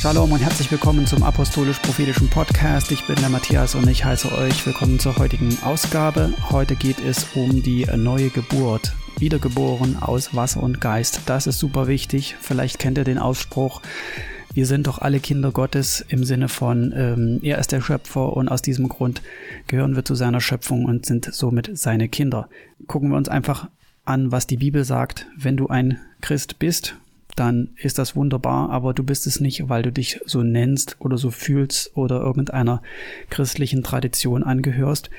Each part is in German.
Shalom und herzlich willkommen zum Apostolisch-Prophetischen Podcast. Ich bin der Matthias und ich heiße euch willkommen zur heutigen Ausgabe. Heute geht es um die neue Geburt. Wiedergeboren aus Wasser und Geist. Das ist super wichtig. Vielleicht kennt ihr den Ausspruch. Wir sind doch alle Kinder Gottes im Sinne von, ähm, er ist der Schöpfer und aus diesem Grund gehören wir zu seiner Schöpfung und sind somit seine Kinder. Gucken wir uns einfach an, was die Bibel sagt. Wenn du ein Christ bist, dann ist das wunderbar, aber du bist es nicht, weil du dich so nennst oder so fühlst oder irgendeiner christlichen Tradition angehörst.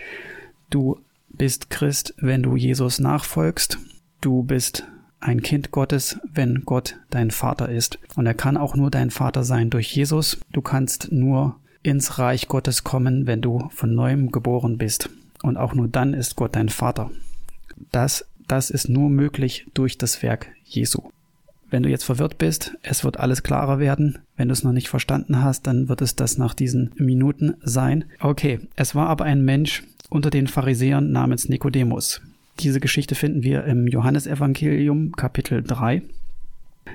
Du bist Christ, wenn du Jesus nachfolgst. Du bist ein Kind Gottes, wenn Gott dein Vater ist. Und er kann auch nur dein Vater sein durch Jesus. Du kannst nur ins Reich Gottes kommen, wenn du von neuem geboren bist. Und auch nur dann ist Gott dein Vater. Das, das ist nur möglich durch das Werk Jesu. Wenn du jetzt verwirrt bist, es wird alles klarer werden. Wenn du es noch nicht verstanden hast, dann wird es das nach diesen Minuten sein. Okay, es war aber ein Mensch unter den Pharisäern namens Nikodemus. Diese Geschichte finden wir im Johannesevangelium Kapitel 3.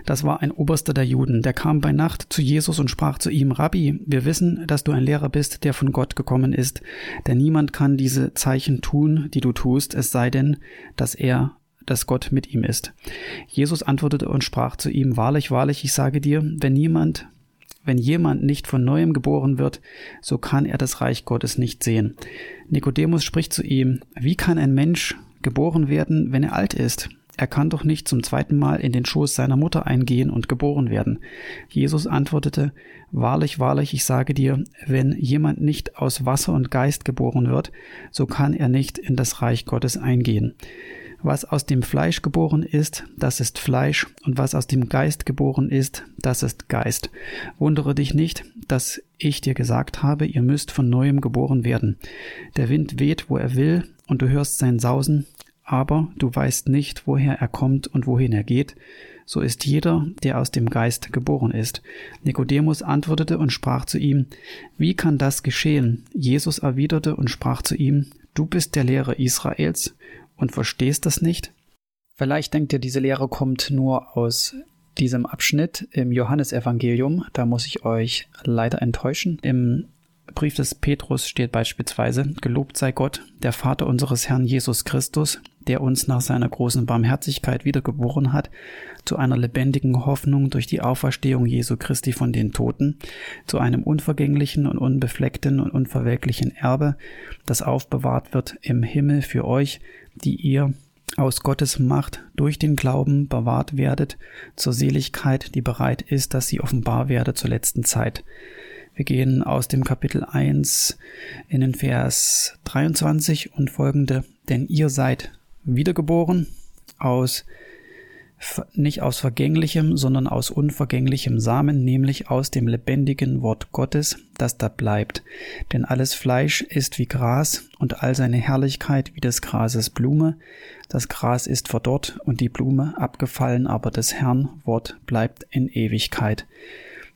Das war ein Oberster der Juden, der kam bei Nacht zu Jesus und sprach zu ihm, Rabbi, wir wissen, dass du ein Lehrer bist, der von Gott gekommen ist, denn niemand kann diese Zeichen tun, die du tust, es sei denn, dass er dass Gott mit ihm ist. Jesus antwortete und sprach zu ihm, Wahrlich, wahrlich, ich sage dir, wenn niemand, wenn jemand nicht von neuem geboren wird, so kann er das Reich Gottes nicht sehen. Nikodemus spricht zu ihm, Wie kann ein Mensch geboren werden, wenn er alt ist? Er kann doch nicht zum zweiten Mal in den Schoß seiner Mutter eingehen und geboren werden. Jesus antwortete, Wahrlich, wahrlich, ich sage dir, wenn jemand nicht aus Wasser und Geist geboren wird, so kann er nicht in das Reich Gottes eingehen. Was aus dem Fleisch geboren ist, das ist Fleisch, und was aus dem Geist geboren ist, das ist Geist. Wundere dich nicht, dass ich dir gesagt habe, ihr müsst von neuem geboren werden. Der Wind weht, wo er will, und du hörst sein Sausen, aber du weißt nicht, woher er kommt und wohin er geht. So ist jeder, der aus dem Geist geboren ist. Nikodemus antwortete und sprach zu ihm, Wie kann das geschehen? Jesus erwiderte und sprach zu ihm, Du bist der Lehrer Israels und verstehst das nicht? Vielleicht denkt ihr, diese Lehre kommt nur aus diesem Abschnitt im Johannesevangelium. Da muss ich euch leider enttäuschen. Im Brief des Petrus steht beispielsweise, Gelobt sei Gott, der Vater unseres Herrn Jesus Christus, der uns nach seiner großen Barmherzigkeit wiedergeboren hat, zu einer lebendigen Hoffnung durch die Auferstehung Jesu Christi von den Toten, zu einem unvergänglichen und unbefleckten und unverwelklichen Erbe, das aufbewahrt wird im Himmel für euch, die ihr aus Gottes Macht durch den Glauben bewahrt werdet zur Seligkeit, die bereit ist, dass sie offenbar werde zur letzten Zeit. Wir gehen aus dem Kapitel 1 in den Vers 23 und folgende. Denn ihr seid wiedergeboren aus nicht aus vergänglichem, sondern aus unvergänglichem Samen, nämlich aus dem lebendigen Wort Gottes, das da bleibt. Denn alles Fleisch ist wie Gras und all seine Herrlichkeit wie des Grases Blume. Das Gras ist verdorrt und die Blume abgefallen, aber des Herrn Wort bleibt in Ewigkeit.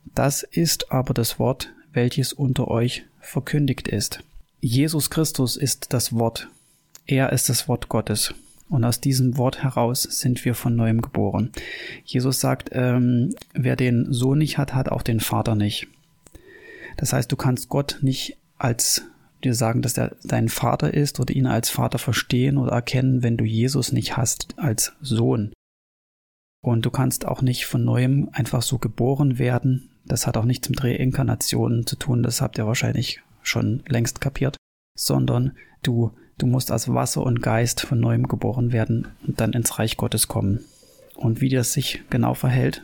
Das ist aber das Wort, welches unter euch verkündigt ist. Jesus Christus ist das Wort. Er ist das Wort Gottes. Und aus diesem Wort heraus sind wir von neuem geboren. Jesus sagt, ähm, wer den Sohn nicht hat, hat auch den Vater nicht. Das heißt, du kannst Gott nicht als dir sagen, dass er dein Vater ist oder ihn als Vater verstehen oder erkennen, wenn du Jesus nicht hast als Sohn. Und du kannst auch nicht von neuem einfach so geboren werden. Das hat auch nichts mit Reinkarnationen zu tun, das habt ihr wahrscheinlich schon längst kapiert, sondern du Du musst aus Wasser und Geist von neuem geboren werden und dann ins Reich Gottes kommen. Und wie das sich genau verhält,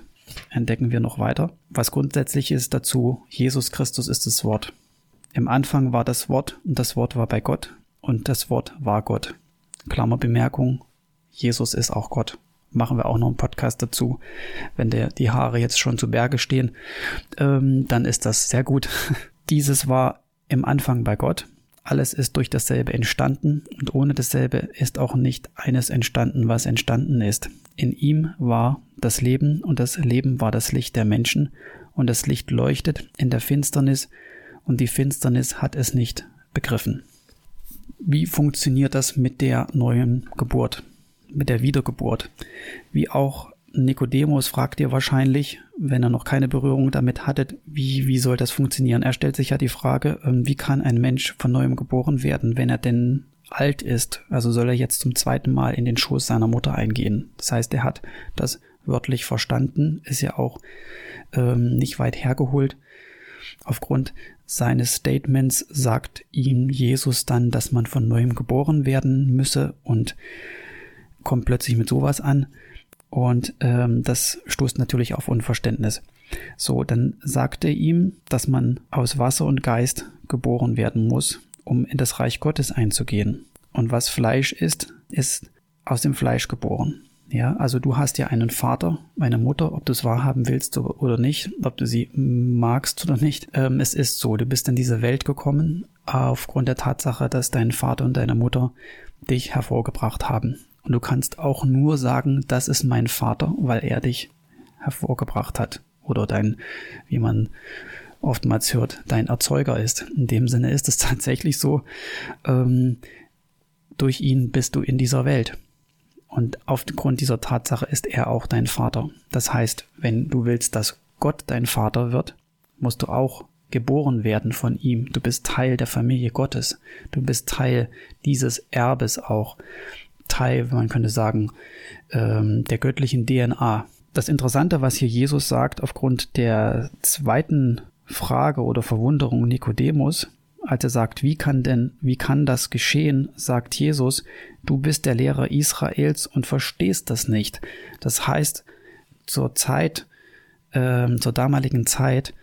entdecken wir noch weiter. Was grundsätzlich ist dazu, Jesus Christus ist das Wort. Im Anfang war das Wort und das Wort war bei Gott und das Wort war Gott. Klammerbemerkung, Jesus ist auch Gott. Machen wir auch noch einen Podcast dazu. Wenn der, die Haare jetzt schon zu Berge stehen, ähm, dann ist das sehr gut. Dieses war im Anfang bei Gott alles ist durch dasselbe entstanden und ohne dasselbe ist auch nicht eines entstanden, was entstanden ist. In ihm war das Leben und das Leben war das Licht der Menschen und das Licht leuchtet in der Finsternis und die Finsternis hat es nicht begriffen. Wie funktioniert das mit der neuen Geburt, mit der Wiedergeburt? Wie auch Nikodemus fragt ihr wahrscheinlich, wenn er noch keine Berührung damit hatte, wie, wie soll das funktionieren? Er stellt sich ja die Frage, ähm, wie kann ein Mensch von neuem geboren werden, wenn er denn alt ist? Also soll er jetzt zum zweiten Mal in den Schoß seiner Mutter eingehen? Das heißt, er hat das wörtlich verstanden, ist ja auch ähm, nicht weit hergeholt. Aufgrund seines Statements sagt ihm Jesus dann, dass man von neuem geboren werden müsse und kommt plötzlich mit sowas an. Und ähm, das stoßt natürlich auf Unverständnis. So, dann sagte ihm, dass man aus Wasser und Geist geboren werden muss, um in das Reich Gottes einzugehen. Und was Fleisch ist, ist aus dem Fleisch geboren. Ja, also du hast ja einen Vater, eine Mutter, ob du es wahrhaben willst oder nicht, ob du sie magst oder nicht. Ähm, es ist so, du bist in diese Welt gekommen aufgrund der Tatsache, dass dein Vater und deine Mutter dich hervorgebracht haben. Und du kannst auch nur sagen, das ist mein Vater, weil er dich hervorgebracht hat. Oder dein, wie man oftmals hört, dein Erzeuger ist. In dem Sinne ist es tatsächlich so, ähm, durch ihn bist du in dieser Welt. Und aufgrund dieser Tatsache ist er auch dein Vater. Das heißt, wenn du willst, dass Gott dein Vater wird, musst du auch geboren werden von ihm. Du bist Teil der Familie Gottes. Du bist Teil dieses Erbes auch. Teil, man könnte sagen, ähm, der göttlichen DNA. Das Interessante, was hier Jesus sagt, aufgrund der zweiten Frage oder Verwunderung Nikodemus, als er sagt, wie kann denn, wie kann das geschehen, sagt Jesus, du bist der Lehrer Israels und verstehst das nicht. Das heißt, zur Zeit, äh, zur damaligen Zeit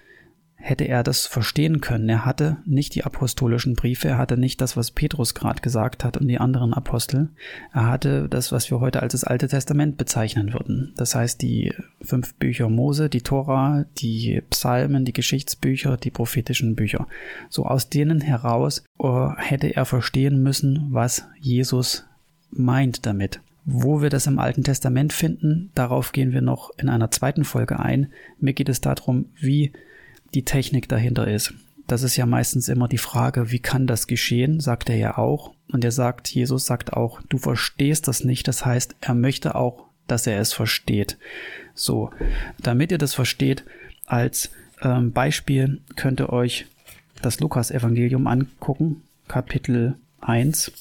hätte er das verstehen können. Er hatte nicht die apostolischen Briefe, er hatte nicht das, was Petrus gerade gesagt hat und die anderen Apostel. Er hatte das, was wir heute als das Alte Testament bezeichnen würden. Das heißt, die fünf Bücher Mose, die Tora, die Psalmen, die Geschichtsbücher, die prophetischen Bücher. So aus denen heraus uh, hätte er verstehen müssen, was Jesus meint damit. Wo wir das im Alten Testament finden, darauf gehen wir noch in einer zweiten Folge ein. Mir geht es darum, wie die Technik dahinter ist. Das ist ja meistens immer die Frage, wie kann das geschehen, sagt er ja auch. Und er sagt, Jesus sagt auch, du verstehst das nicht. Das heißt, er möchte auch, dass er es versteht. So, damit ihr das versteht, als ähm, Beispiel könnt ihr euch das Lukas-Evangelium angucken, Kapitel 1.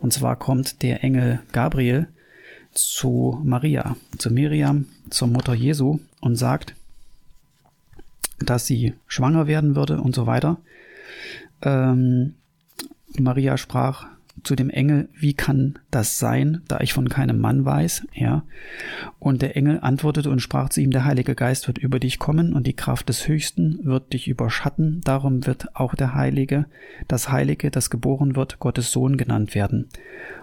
Und zwar kommt der Engel Gabriel zu Maria, zu Miriam, zur Mutter Jesu und sagt, dass sie schwanger werden würde und so weiter. Ähm, Maria sprach zu dem Engel, wie kann das sein, da ich von keinem Mann weiß, ja. Und der Engel antwortete und sprach zu ihm, der Heilige Geist wird über dich kommen und die Kraft des Höchsten wird dich überschatten, darum wird auch der Heilige, das Heilige, das geboren wird, Gottes Sohn genannt werden.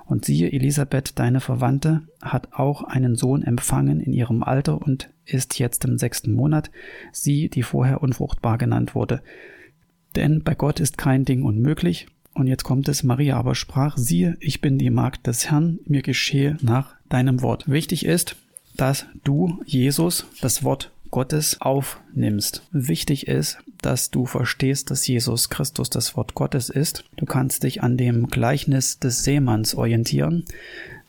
Und siehe, Elisabeth, deine Verwandte, hat auch einen Sohn empfangen in ihrem Alter und ist jetzt im sechsten Monat, sie, die vorher unfruchtbar genannt wurde. Denn bei Gott ist kein Ding unmöglich. Und jetzt kommt es, Maria aber sprach, siehe, ich bin die Magd des Herrn, mir geschehe nach deinem Wort. Wichtig ist, dass du, Jesus, das Wort Gottes aufnimmst. Wichtig ist, dass du verstehst, dass Jesus Christus das Wort Gottes ist. Du kannst dich an dem Gleichnis des Seemanns orientieren.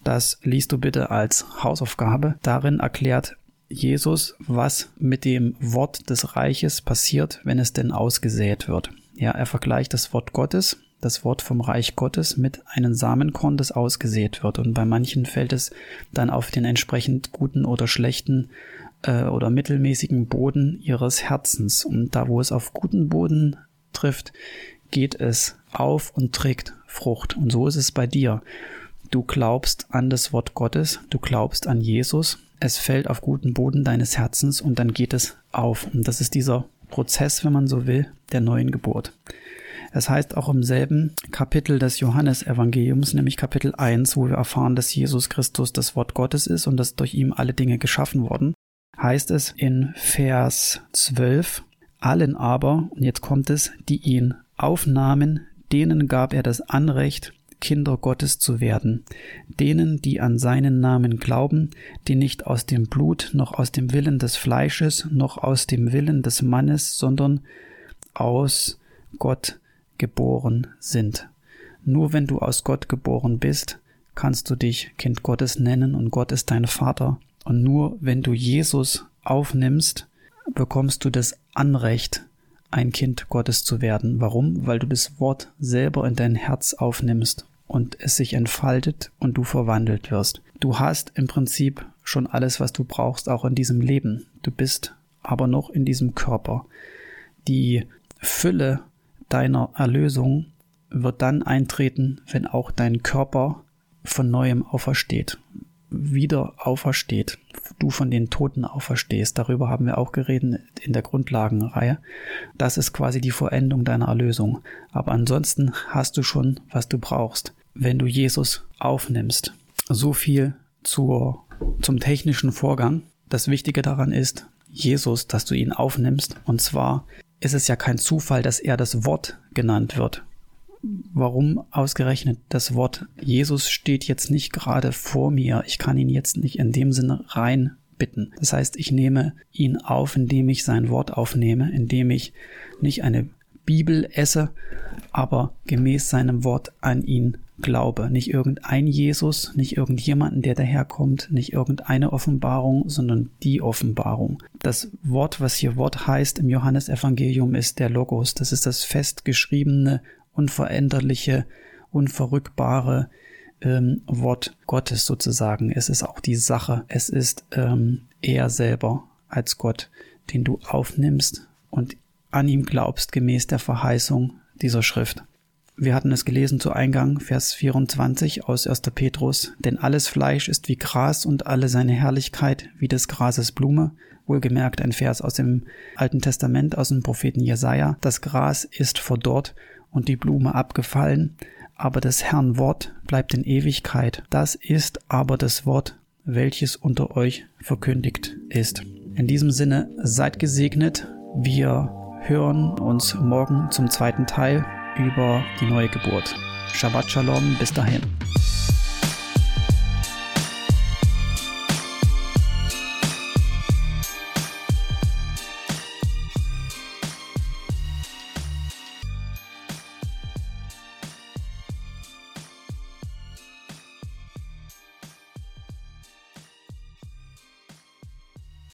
Das liest du bitte als Hausaufgabe. Darin erklärt Jesus, was mit dem Wort des Reiches passiert, wenn es denn ausgesät wird. Ja, er vergleicht das Wort Gottes, das Wort vom Reich Gottes mit einem Samenkorn, das ausgesät wird. Und bei manchen fällt es dann auf den entsprechend guten oder schlechten äh, oder mittelmäßigen Boden ihres Herzens. Und da, wo es auf guten Boden trifft, geht es auf und trägt Frucht. Und so ist es bei dir. Du glaubst an das Wort Gottes, du glaubst an Jesus, es fällt auf guten Boden deines Herzens und dann geht es auf. Und das ist dieser Prozess, wenn man so will, der neuen Geburt. Es heißt auch im selben Kapitel des Johannesevangeliums, nämlich Kapitel 1, wo wir erfahren, dass Jesus Christus das Wort Gottes ist und dass durch ihm alle Dinge geschaffen wurden, heißt es in Vers 12, allen aber, und jetzt kommt es, die ihn aufnahmen, denen gab er das Anrecht, Kinder Gottes zu werden, denen, die an seinen Namen glauben, die nicht aus dem Blut, noch aus dem Willen des Fleisches, noch aus dem Willen des Mannes, sondern aus Gott geboren sind. Nur wenn du aus Gott geboren bist, kannst du dich Kind Gottes nennen und Gott ist dein Vater Und nur wenn du Jesus aufnimmst, bekommst du das Anrecht, ein Kind Gottes zu werden. Warum? Weil du das Wort selber in dein Herz aufnimmst und es sich entfaltet und du verwandelt wirst. Du hast im Prinzip schon alles, was du brauchst, auch in diesem Leben. Du bist aber noch in diesem Körper. Die Fülle deiner Erlösung wird dann eintreten, wenn auch dein Körper von neuem aufersteht, wieder aufersteht, du von den Toten auferstehst. Darüber haben wir auch geredet in der Grundlagenreihe. Das ist quasi die Vollendung deiner Erlösung. Aber ansonsten hast du schon, was du brauchst, wenn du Jesus aufnimmst. So viel zur, zum technischen Vorgang. Das Wichtige daran ist, Jesus, dass du ihn aufnimmst. Und zwar ist es ja kein Zufall, dass er das Wort genannt wird warum ausgerechnet das Wort Jesus steht jetzt nicht gerade vor mir. Ich kann ihn jetzt nicht in dem Sinne rein bitten. Das heißt, ich nehme ihn auf, indem ich sein Wort aufnehme, indem ich nicht eine Bibel esse, aber gemäß seinem Wort an ihn glaube. Nicht irgendein Jesus, nicht irgendjemanden, der daherkommt, nicht irgendeine Offenbarung, sondern die Offenbarung. Das Wort, was hier Wort heißt im Johannesevangelium, ist der Logos. Das ist das festgeschriebene unveränderliche, unverrückbare ähm, Wort Gottes sozusagen. Es ist auch die Sache. Es ist ähm, er selber als Gott, den du aufnimmst und an ihm glaubst gemäß der Verheißung dieser Schrift. Wir hatten es gelesen zu Eingang, Vers 24 aus 1. Petrus, denn alles Fleisch ist wie Gras und alle seine Herrlichkeit wie des Grases Blume. Wohlgemerkt ein Vers aus dem Alten Testament, aus dem Propheten Jesaja. Das Gras ist verdorrt und die Blume abgefallen, aber des Herrn Wort bleibt in Ewigkeit. Das ist aber das Wort, welches unter euch verkündigt ist. In diesem Sinne, seid gesegnet. Wir hören uns morgen zum zweiten Teil über die neue Geburt. Shabbat Shalom, bis dahin.